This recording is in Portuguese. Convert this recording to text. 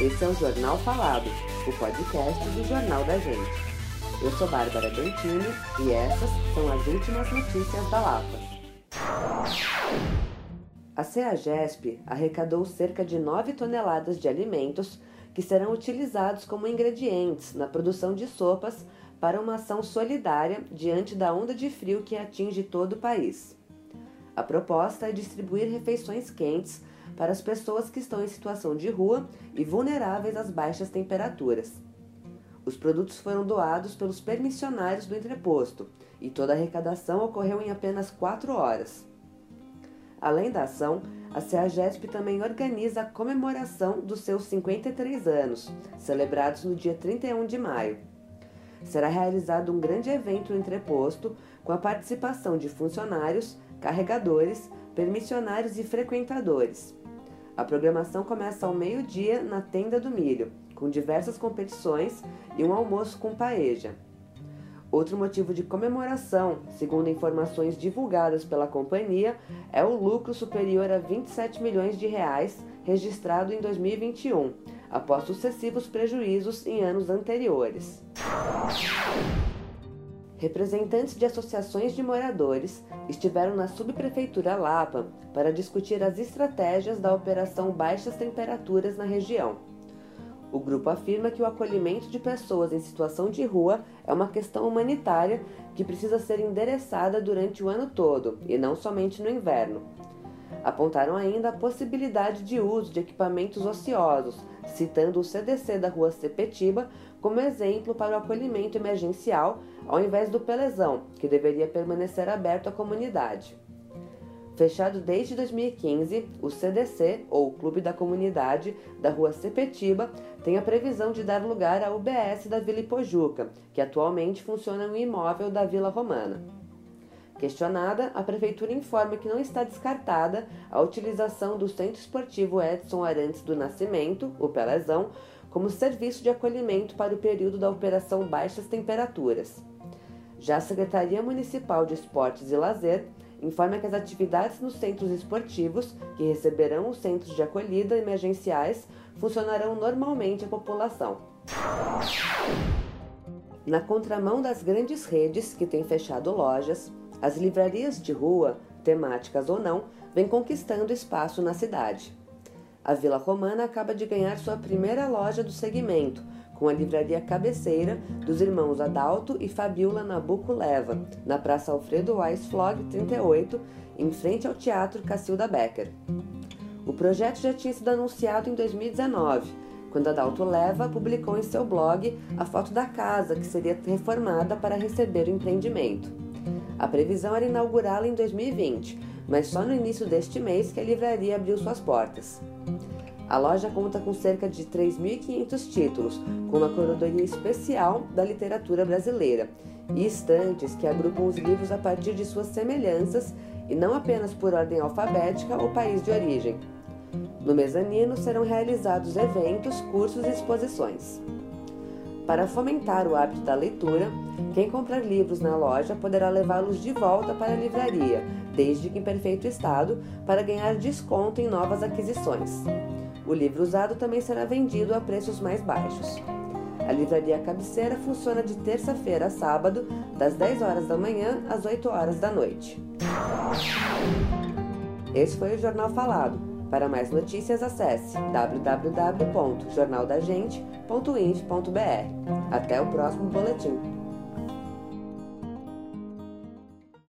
Esse é o Jornal Falado, o podcast do Jornal da Gente. Eu sou Bárbara Dantini e essas são as últimas notícias da Lapa. A CEAGESP arrecadou cerca de 9 toneladas de alimentos que serão utilizados como ingredientes na produção de sopas para uma ação solidária diante da onda de frio que atinge todo o país. A proposta é distribuir refeições quentes para as pessoas que estão em situação de rua e vulneráveis às baixas temperaturas. Os produtos foram doados pelos permissionários do entreposto e toda a arrecadação ocorreu em apenas quatro horas. Além da ação, a CEAGESP também organiza a comemoração dos seus 53 anos, celebrados no dia 31 de maio. Será realizado um grande evento no entreposto com a participação de funcionários, carregadores, permissionários e frequentadores. A programação começa ao meio-dia na Tenda do Milho, com diversas competições e um almoço com paeja. Outro motivo de comemoração, segundo informações divulgadas pela companhia, é o lucro superior a 27 milhões de reais registrado em 2021, após sucessivos prejuízos em anos anteriores. Representantes de associações de moradores estiveram na subprefeitura Lapa para discutir as estratégias da operação Baixas Temperaturas na região. O grupo afirma que o acolhimento de pessoas em situação de rua é uma questão humanitária que precisa ser endereçada durante o ano todo e não somente no inverno. Apontaram ainda a possibilidade de uso de equipamentos ociosos, citando o CDC da rua Sepetiba como exemplo para o acolhimento emergencial, ao invés do Pelezão, que deveria permanecer aberto à comunidade. Fechado desde 2015, o CDC, ou Clube da Comunidade, da rua Sepetiba, tem a previsão de dar lugar à UBS da Vila Ipojuca, que atualmente funciona no imóvel da Vila Romana. Questionada, a Prefeitura informa que não está descartada a utilização do Centro Esportivo Edson Arantes do Nascimento, o Pelezão, como serviço de acolhimento para o período da Operação Baixas Temperaturas. Já a Secretaria Municipal de Esportes e Lazer informa que as atividades nos centros esportivos, que receberão os centros de acolhida emergenciais, funcionarão normalmente à população. Na contramão das grandes redes que têm fechado lojas, as livrarias de rua, temáticas ou não, vêm conquistando espaço na cidade. A Vila Romana acaba de ganhar sua primeira loja do segmento, com a livraria cabeceira dos irmãos Adalto e Fabiola Nabuco Leva, na Praça Alfredo Weiss Flog 38, em frente ao Teatro Cacilda Becker. O projeto já tinha sido anunciado em 2019, quando Adalto Leva publicou em seu blog a foto da casa que seria reformada para receber o empreendimento. A previsão era inaugurá-la em 2020, mas só no início deste mês que a livraria abriu suas portas. A loja conta com cerca de 3.500 títulos, com uma curadoria especial da literatura brasileira e estantes que agrupam os livros a partir de suas semelhanças e não apenas por ordem alfabética ou país de origem. No mezanino serão realizados eventos, cursos e exposições. Para fomentar o hábito da leitura, quem comprar livros na loja poderá levá-los de volta para a livraria, desde que em perfeito estado, para ganhar desconto em novas aquisições. O livro usado também será vendido a preços mais baixos. A livraria cabeceira funciona de terça-feira a sábado, das 10 horas da manhã às 8 horas da noite. Esse foi o Jornal Falado. Para mais notícias, acesse www.jornaldagente.inf.br. Até o próximo boletim.